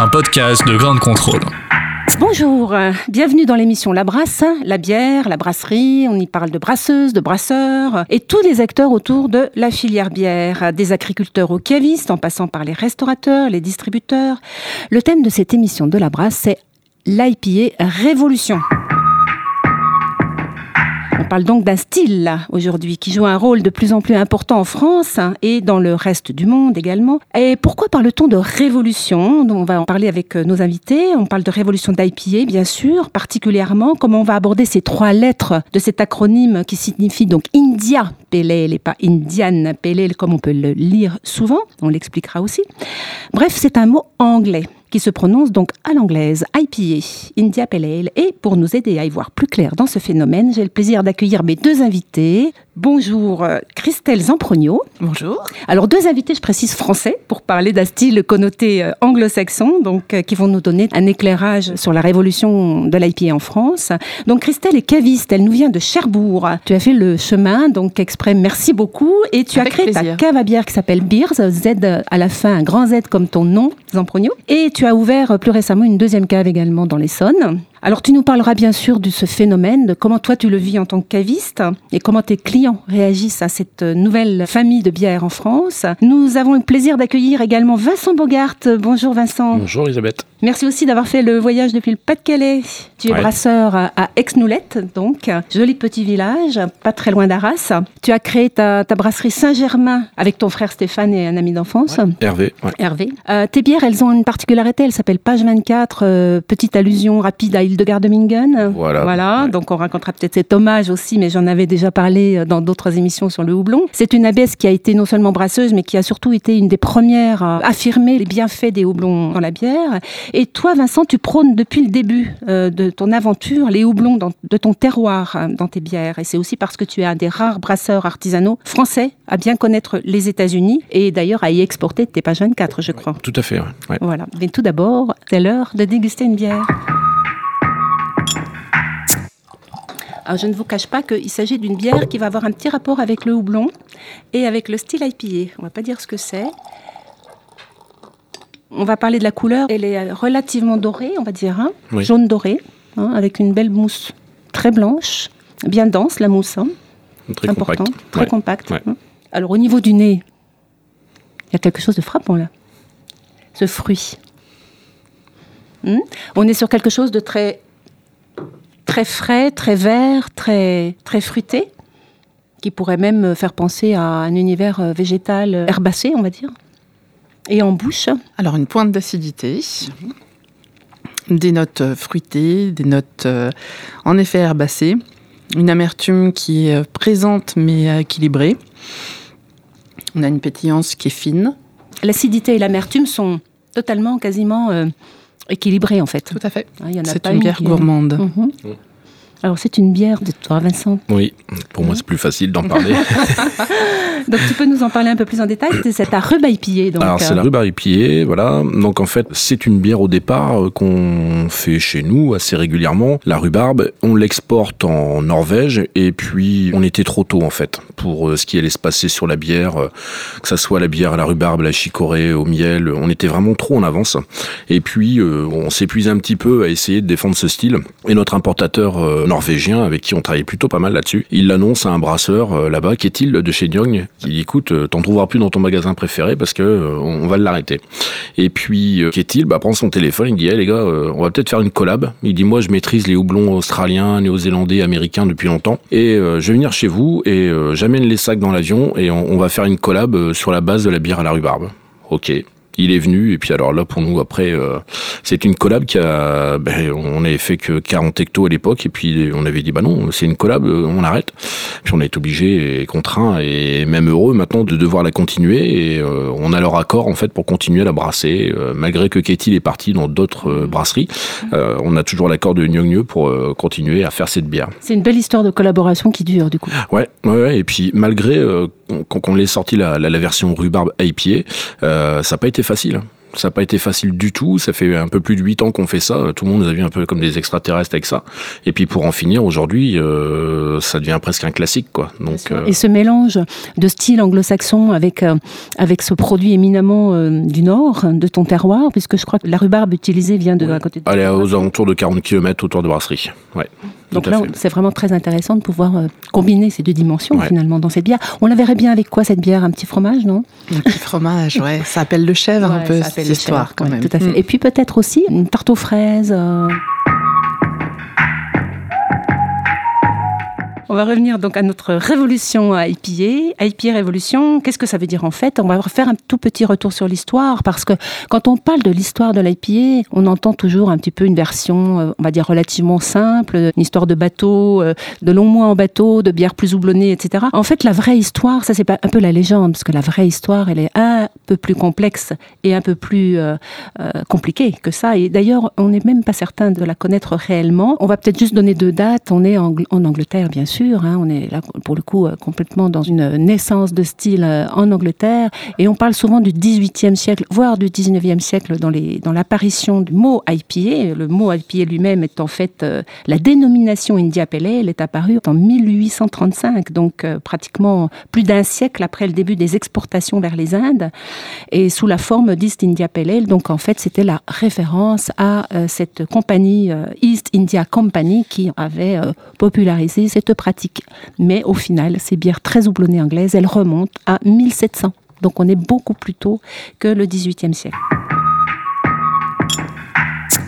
un podcast de grande contrôle. Bonjour, bienvenue dans l'émission La Brasse, la bière, la brasserie, on y parle de brasseuses, de brasseurs et tous les acteurs autour de la filière bière, des agriculteurs aux cavistes en passant par les restaurateurs, les distributeurs. Le thème de cette émission de La Brasse, c'est l'IPA Révolution. On parle donc d'un style aujourd'hui qui joue un rôle de plus en plus important en France et dans le reste du monde également. Et pourquoi parle-t-on de révolution? On va en parler avec euh, nos invités. On parle de révolution d'IPA, bien sûr, particulièrement. Comment on va aborder ces trois lettres de cet acronyme qui signifie donc India Pale Ale et pas Indian Pale Ale comme on peut le lire souvent. On l'expliquera aussi. Bref, c'est un mot anglais qui se prononce donc à l'anglaise, IPA, India Pale Ale. Et pour nous aider à y voir plus clair dans ce phénomène, j'ai le plaisir d'accueillir mes deux invités. Bonjour euh, Christelle Zamprogno. Bonjour. Alors deux invités, je précise français, pour parler d'un style connoté euh, anglo-saxon, donc euh, qui vont nous donner un éclairage sur la révolution de l'IPA en France. Donc Christelle est caviste, elle nous vient de Cherbourg. Tu as fait le chemin, donc exprès, merci beaucoup. Et tu Avec as créé plaisir. ta cave à bière qui s'appelle Beers, Z à la fin, un grand Z comme ton nom, Zamprogno. Et tu as ouvert euh, plus récemment une deuxième cave également dans l'Essonne. Alors tu nous parleras bien sûr de ce phénomène, de comment toi tu le vis en tant que caviste et comment tes clients réagissent à cette nouvelle famille de bières en France. Nous avons le plaisir d'accueillir également Vincent Bogart. Bonjour Vincent. Bonjour Elisabeth. Merci aussi d'avoir fait le voyage depuis le Pas-de-Calais. Tu es Ouais. brasseur à Aix-Noulette, donc joli petit village, pas très loin d'Arras. Tu as créé ta, ta brasserie Saint-Germain avec ton frère Stéphane et un ami d'enfance. Hervé. ouais. Hervé. Euh, tes bières, elles ont une particularité, elles s'appellent Page 24, euh, petite allusion rapide à Hildegard de Bingen. Voilà. Voilà, Ouais. donc on racontera peut-être cet hommage aussi, mais j'en avais déjà parlé euh, dans d'autres émissions sur le houblon. C'est une abbesse qui a été non seulement brasseuse, mais qui a surtout été une des premières à affirmer les bienfaits des houblons dans la bière. Et toi, Vincent, tu prônes depuis le début euh, de ton aventure les houblons dans- de ton terroir euh, dans tes bières. Et c'est aussi parce que tu es un des rares brasseurs artisanaux français à bien connaître les États-Unis et d'ailleurs à y exporter tes pages 24, je crois. Tout à fait. Ouais. Voilà. Mais tout d'abord, c'est l'heure de déguster une bière. Alors, je ne vous cache pas qu'il s'agit d'une bière qui va avoir un petit rapport avec le houblon et avec le style IPA. On va pas dire ce que c'est. On va parler de la couleur. Elle est relativement dorée, on va dire, hein, Oui. jaune doré, hein, avec une belle mousse très blanche, bien dense la mousse. hein Très important, compact. très Ouais. compact. Ouais. hein. Alors au niveau du nez, il y a quelque chose de frappant là. Ce fruit. Hmm? On est sur quelque chose de très très frais, très vert, très très fruité, qui pourrait même faire penser à un univers euh, végétal euh, herbacé, on va dire. Et en bouche, Alors, une pointe d'acidité, des notes euh, fruitées, des notes euh, en effet herbacées, une amertume qui est présente mais équilibrée. On a une pétillance qui est fine. l'acidité et l'amertume sont totalement, quasiment euh, équilibrés en fait. Tout à fait. Hein, il y en a C'est pas une bière qui est- gourmande. Alors c'est une bière de toi, Vincent. Oui, pour moi c'est plus facile d'en parler. Donc tu peux nous en parler un peu plus en détail. C'est ta rhubarbe IPA, donc. Alors c'est la euh, IPA, voilà. Donc en fait c'est une bière au départ euh, qu'on fait chez nous assez régulièrement. La rhubarbe, on l'exporte en Norvège et puis on était trop tôt en fait pour euh, ce qui allait se passer sur la bière, que ça soit la bière à la rhubarbe, la chicorée, au miel. On était vraiment trop en avance. Et puis on s'épuise un petit peu à essayer de défendre ce style. Et notre importateur norvégien avec qui on travaille plutôt pas mal là-dessus, il l'annonce à un brasseur euh, là-bas, qui est-il de chez Diogn, qui dit écoute, euh, t'en trouveras plus dans ton magasin préféré parce que euh, on va l'arrêter. Et puis euh, Ketil bah, prend son téléphone, il dit hey, les gars, on va peut-être faire une collab. Il dit moi je maîtrise les houblons australiens, néo-zélandais, américains depuis longtemps et je vais venir chez vous et j'amène les sacs dans l'avion et on, on va faire une collab sur la base de la bière à la rhubarbe. Ok. Il est venu et puis alors là pour nous après euh, c'est une collab qui a ben, on avait fait que 40 hectos à l'époque et puis on avait dit bah non c'est une collab euh, on arrête puis on été obligé et contraint et même heureux maintenant de devoir la continuer et euh, on a leur accord en fait pour continuer à la brasser euh, malgré que Katie est partie dans d'autres brasseries euh, on a toujours l'accord de Gnogno pour continuer à faire cette bière C'est une belle histoire de collaboration qui dure du coup. Ouais, ouais, ouais. Et puis malgré qu'on l'ait sorti la, la, la version rhubarbe IPA, ça n'a pas été facile. hein. Ça n'a pas été facile du tout. Ça fait un peu plus de 8 ans qu'on fait ça. Tout le monde nous a vu un peu comme des extraterrestres avec ça. Et puis pour en finir, aujourd'hui, euh, ça devient presque un classique, quoi. Donc, euh, Et ce mélange de style anglo-saxon avec, euh, avec ce produit éminemment du nord, de ton terroir, puisque je crois que la rhubarbe utilisée vient de à côté de elle est aux alentours de 40 km autour de brasserie. Ouais. Donc là, c'est vraiment très intéressant de pouvoir euh, combiner ces deux dimensions Ouais. finalement dans cette bière. On la verrait bien avec quoi cette bière? Un petit fromage, non? Un petit fromage, ouais. Ça appelle le chèvre un peu, ça cette histoire, chèvre, quand ouais, même. Tout à fait. Mm. Et puis peut-être aussi une tarte aux fraises. euh. On va revenir donc à notre révolution à IPA. IPA révolution, qu'est-ce que ça veut dire en fait? On va faire un tout petit retour sur l'histoire parce que quand on parle de l'histoire de l'IPA, on entend toujours un petit peu une version, euh, on va dire relativement simple, une histoire de bateau, euh, de longs mois en bateau, de bières plus houblonnées, etc. En fait, la vraie histoire, ça c'est un peu la légende parce que la vraie histoire, elle est un peu plus complexe et un peu plus euh, compliquée que ça. Et d'ailleurs, on n'est même pas certain de la connaître réellement. On va peut-être juste donner deux dates. On est en Angleterre, bien sûr. Hein. On est là, pour le coup, euh, complètement dans une naissance de style euh, en Angleterre. Et on parle souvent du 18e siècle, voire du 19e siècle dans les dans l'apparition du mot IPA. Le mot IPA lui-même est en fait euh, la dénomination India Pale Ale est apparue en 1835, donc pratiquement plus d'un siècle après le début des exportations vers les Indes et sous la forme d'East India Pale Ale. Donc en fait, c'était la référence à cette compagnie East India Company qui avait popularisé cette pratique. Mais au final, ces bières très houblonnées anglaises, elles remontent à 1700. Donc on est beaucoup plus tôt que le 18e siècle.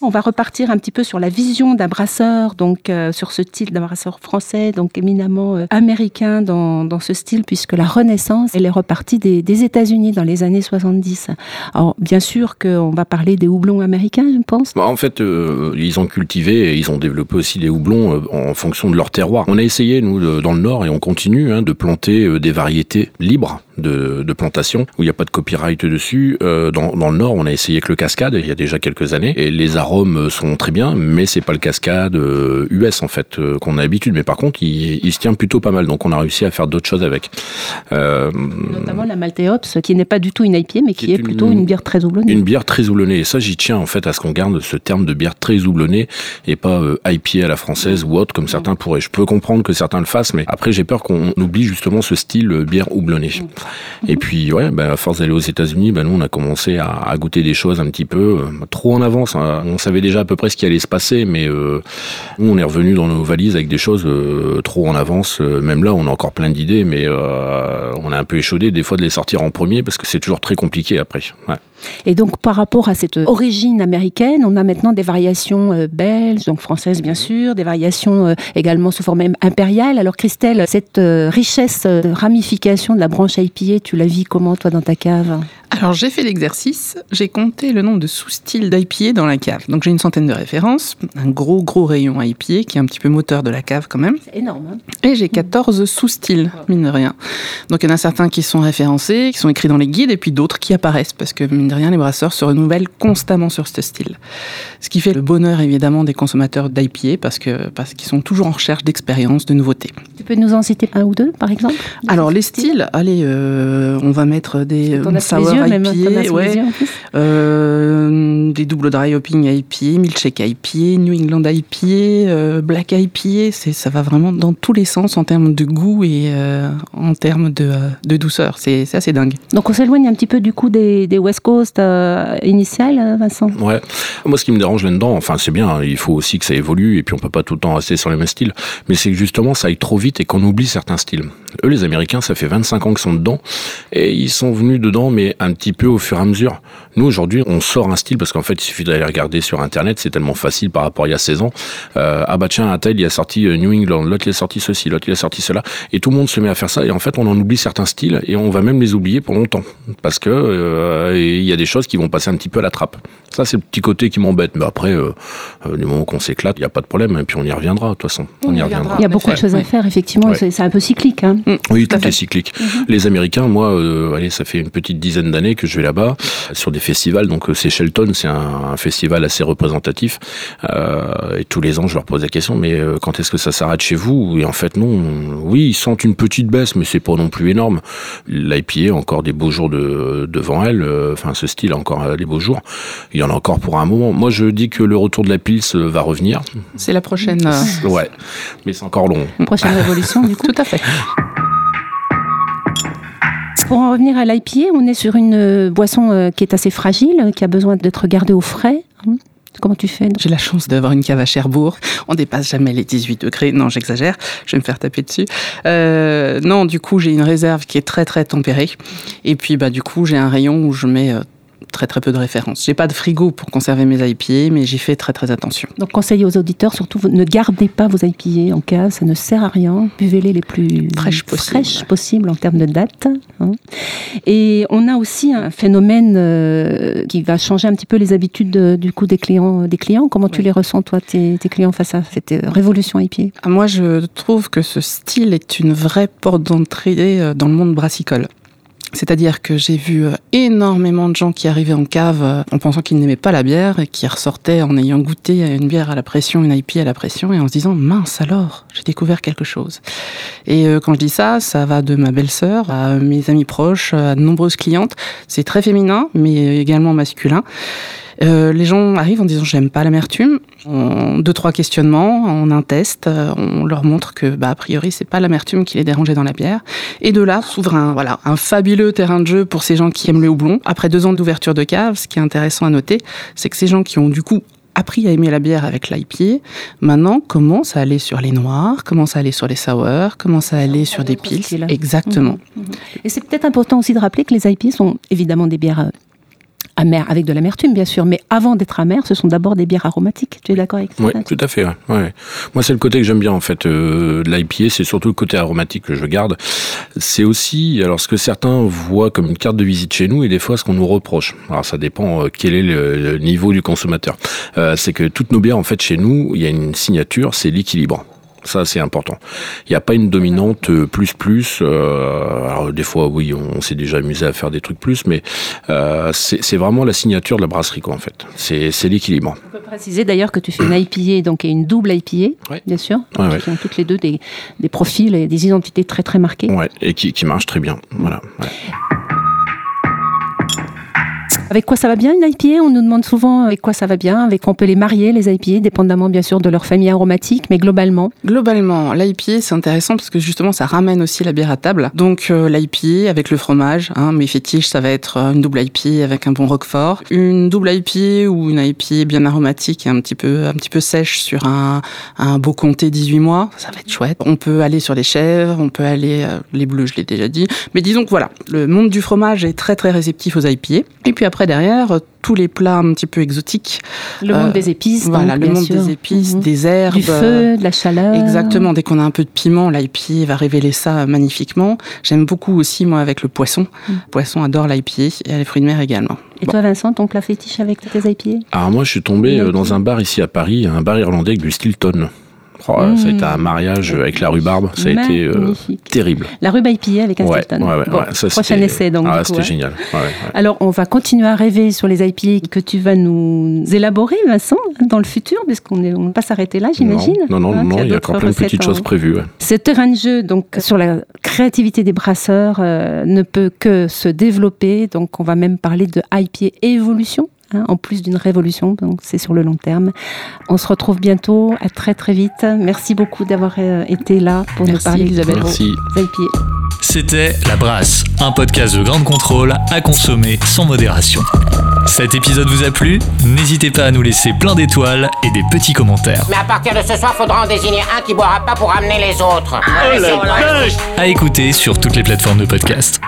On va repartir un petit peu sur la vision d'un brasseur, donc euh, sur ce style d'un brasseur français, donc éminemment euh, américain dans, ce style, puisque la Renaissance, elle est repartie des, États-Unis dans les années 70. Alors, bien sûr qu'on va parler des houblons américains, je pense. Bah, en fait, euh, ils ont cultivé et ils ont développé aussi des houblons en fonction de leur terroir. On a essayé, nous, dans le Nord, et on continue, hein, de planter des variétés libres de, de plantation, où il n'y a pas de copyright dessus. Dans, le Nord, on a essayé avec le cascade, il y a déjà quelques années, et les arômes euh, sont très bien, mais c'est pas le cascade euh, US, en fait, euh, qu'on a l'habitude. Mais par contre, il, il se tient plutôt pas mal, donc on a réussi à faire d'autres choses avec. Euh, Notamment la Malteops, qui n'est pas du tout une IPA, mais qui, Qui est, est plutôt une- bière très houblonnée. Une bière très houblonnée. Et ça, j'y tiens en fait à ce qu'on garde ce terme de bière très houblonnée et pas euh, IPA à la française ou autre comme certains pourraient. Je peux comprendre que certains le fassent, mais après j'ai peur qu'on oublie justement ce style euh, bière houblonnée. Et puis ouais, ben, à force d'aller aux États-Unis, ben, nous on a commencé à, à goûter des choses un petit peu euh, trop en avance. hein. On savait déjà à peu près ce qui allait se passer, mais euh, nous on est revenu dans nos valises avec des choses euh, trop en avance. Euh, Même là, on a encore plein d'idées, mais euh, on est un peu échaudé des fois de les sortir en premier parce que c'est toujours très compliqué après. Ouais. Et donc, par rapport à cette origine américaine, on a maintenant des variations euh, belges, donc françaises bien sûr, des variations euh, également sous forme impériale. Alors, Christelle, cette euh, richesse de ramification de la branche IPA, tu la vis comment, toi, dans ta cave? Alors j'ai fait l'exercice, j'ai compté le nombre de sous-styles d'IPA dans la cave. Donc j'ai une centaine de références, un gros gros rayon IPA qui est un petit peu moteur de la cave quand même. C'est énorme. hein Et j'ai 14 sous-styles, mine de rien. Donc il y en a certains qui sont référencés, qui sont écrits dans les guides, et puis d'autres qui apparaissent, parce que mine de rien, les brasseurs se renouvellent constamment sur ce style. Ce qui fait le bonheur évidemment des consommateurs d'IPA, parce que parce qu'ils sont toujours en recherche d'expérience, de nouveautés. tu peux nous en citer un ou deux, par exemple? Alors les styles styles, allez, euh, on va mettre des sour IPA, ouais, euh, des double dry hopping IPA, milkshake IPA, New England IPA, euh, black IPA, c'est ça va vraiment dans tous les sens en termes de goût et euh, en termes de, euh, de douceur. C'est c'est assez dingue. Donc, on s'éloigne un petit peu du coup des, des West Coast euh, initiales, Vincent? Ouais. Moi, ce qui me dérange là-dedans, enfin, c'est bien, hein, il faut aussi que ça évolue et puis on peut pas tout le temps rester sur les mêmes styles. Mais c'est que justement, ça aille trop vite et qu'on oublie certains styles. Eux, les Américains, ça fait 25 ans qu'ils sont dedans et ils sont venus dedans, mais un petit peu au fur et à mesure. Nous, aujourd'hui, on sort un style parce qu'en fait, fait, il suffit d'aller regarder sur Internet, c'est tellement facile par rapport à il y a 16 ans. Euh, ah bah tiens, un tel, il a sorti euh, New England, l'autre il a sorti ceci, l'autre il a sorti cela, et tout le monde se met à faire ça. Et en fait, on en oublie certains styles et on va même les oublier pour longtemps parce que euh, il y a des choses qui vont passer un petit peu à la trappe. Ça, c'est le petit côté qui m'embête. Mais après, euh, euh, du moment qu'on s'éclate, il n'y a pas de problème. Et puis on y reviendra, de toute façon. On, y reviendra. Il y a beaucoup de choses à faire, effectivement. Ouais. C'est un peu cyclique. Hein. Oui, Tout est cyclique. Les Américains, moi, euh, allez, ça fait une petite dizaine d'années que je vais là-bas sur des festivals. Donc c'est Shelton, c'est un, un festival assez représentatif. Euh, et tous les ans, je leur pose la question, mais euh, quand est-ce que ça s'arrête chez vous? Et en fait, non. Oui, ils sentent une petite baisse, mais c'est pas non plus énorme. L'IPA a encore des beaux jours de, devant elle. Euh, Enfin, ce style a encore euh, des beaux jours. Il y en a encore pour un moment. Moi, je dis que le retour de la Pils va revenir. C'est la prochaine. euh, Ouais, mais c'est encore long. Prochaine révolution, du coup. Tout à fait. Pour en revenir à l'IPA, on est sur une boisson qui est assez fragile, qui a besoin d'être gardée au frais. Comment tu fais J'ai la chance d'avoir une cave à Cherbourg. On dépasse jamais les 18 degrés. Non, j'exagère. Je vais me faire taper dessus. Euh, non, du coup, j'ai une réserve qui est très très tempérée. Et puis, bah, du coup, j'ai un rayon où je mets euh, très très peu de références. J'ai pas de frigo pour conserver mes IPA, mais j'y fais très très attention. Donc, conseiller aux auditeurs, surtout, ne gardez pas vos IPA en cave, ça ne sert à rien. Buvez-les les plus Fraîches possibles. en termes de date. hein. Et on a aussi un phénomène euh, qui va changer un petit peu les habitudes euh, du coup des clients. Des clients. Comment tu les ressens, toi, tes, tes clients, face à cette euh, révolution IPA Ah, Moi, je trouve que ce style est une vraie porte d'entrée euh, dans le monde brassicole. C'est-à-dire que j'ai vu euh, énormément de gens qui arrivaient en cave euh, en pensant qu'ils n'aimaient pas la bière et qui ressortaient en ayant goûté une bière à la pression, une IP à la pression et en se disant mince alors, j'ai découvert quelque chose. Et euh, quand je dis ça, ça va de ma belle-sœur à mes amis proches, à de nombreuses clientes. C'est très féminin, mais également masculin. Euh, les gens arrivent en disant j'aime pas l'amertume. En deux trois questionnements, en un test, euh, on leur montre que bah a priori c'est pas l'amertume qui les dérangeait dans la bière. Et de là s'ouvre un voilà un fabuleux terrain de jeu pour ces gens qui aiment le houblon. Après deux ans d'ouverture de cave, ce qui est intéressant à noter, c'est que ces gens qui ont du coup appris à aimer la bière avec l'IPA, maintenant commencent à aller sur les noirs, commencent à aller sur les sours, commencent à aller sur des pils. Exactement. Et c'est peut-être important aussi de rappeler que les IPA sont évidemment des bières euh, amères, avec de l'amertume bien sûr, mais avant d'être amères, ce sont d'abord des bières aromatiques. Tu es d'accord avec ça Oui, tout à fait. ouais, ouais. Moi, c'est le côté que j'aime bien en fait euh, de l'IPA, c'est surtout le côté aromatique que je garde. C'est aussi, alors ce que certains voient comme une carte de visite chez nous et des fois ce qu'on nous reproche. Alors ça dépend euh, quel est le, le niveau du consommateur. Euh, c'est que toutes nos bières en fait chez nous, il y a une signature, c'est l'équilibre. Ça, c'est important. Il n'y a pas une dominante euh, plus plus. euh, alors des fois, oui, on, s'est déjà amusé à faire des trucs plus, mais euh, c'est vraiment la signature de la brasserie, quoi, en fait. C'est l'équilibre. On peut préciser d'ailleurs que tu fais une IPA, donc et une double IPA, Ouais. bien sûr, Ouais, ouais. qui ont toutes les deux des, des profils et des identités très très marquées. Ouais, et qui, qui marche très bien. Voilà. Avec quoi ça va bien une IPA On nous demande souvent avec quoi ça va bien, avec quoi on peut les marier, les IPA, dépendamment bien sûr de leur famille aromatique, mais globalement. Globalement, l'IPA, c'est intéressant parce que justement, ça ramène aussi la bière à table. Donc, euh, l'IPA avec le fromage, hein, mes fétiches, ça va être euh, une double IPA avec un bon roquefort. Une double IPA ou une IPA bien aromatique et un petit peu, un petit peu sèche sur un, un beau comté 18 mois, ça va être chouette. On peut aller sur les chèvres, on peut aller, euh, les bleus, je l'ai déjà dit. Mais disons que voilà, le monde du fromage est très très réceptif aux IPA. Et puis après, derrière, euh, tous les plats un petit peu exotiques. Le Euh, monde des épices. Voilà, donc, le bien monde sûr. des épices, Mhm. des herbes. Du feu, de la chaleur. Exactement, dès qu'on a un peu de piment, l'IPA va révéler ça magnifiquement. J'aime beaucoup aussi, moi, avec le poisson. Le poisson adore l'IPA et les fruits de mer également. Et toi Vincent, ton plat fétiche avec tes IPA Alors moi, je suis tombé euh, dans un bar ici à Paris, un bar irlandais avec du Stilton. Oh, Mmh. Ça a été un mariage avec la rhubarbe, ça a été euh, terrible. La rube IPA avec un Ouais, Bon, ça, prochain essai donc. Ah, c'était hein. génial. Alors, on va continuer à rêver sur les IPA que tu vas nous élaborer, Vincent, dans le futur, puisqu'on est- on ne va pas s'arrêter là, j'imagine. Non, non, non, Hein, non, il y a encore plein de petites choses prévues. Ce terrain de jeu, donc sur la créativité des brasseurs, euh, ne peut que se développer. Donc, on va même parler de IPA évolution. Hein, en plus d'une révolution, donc c'est sur le long terme. On se retrouve bientôt, à très très vite. Merci beaucoup d'avoir euh, été là pour nous parler vos Merci. C'était La Brasse, un podcast de grande contrôle à consommer sans modération. Cet épisode vous a plu? N'hésitez pas à nous laisser plein d'étoiles et des petits commentaires. Mais à partir de ce soir, faudra en désigner un qui boira pas pour amener les autres. Oh la vache À écouter sur toutes les plateformes de podcast.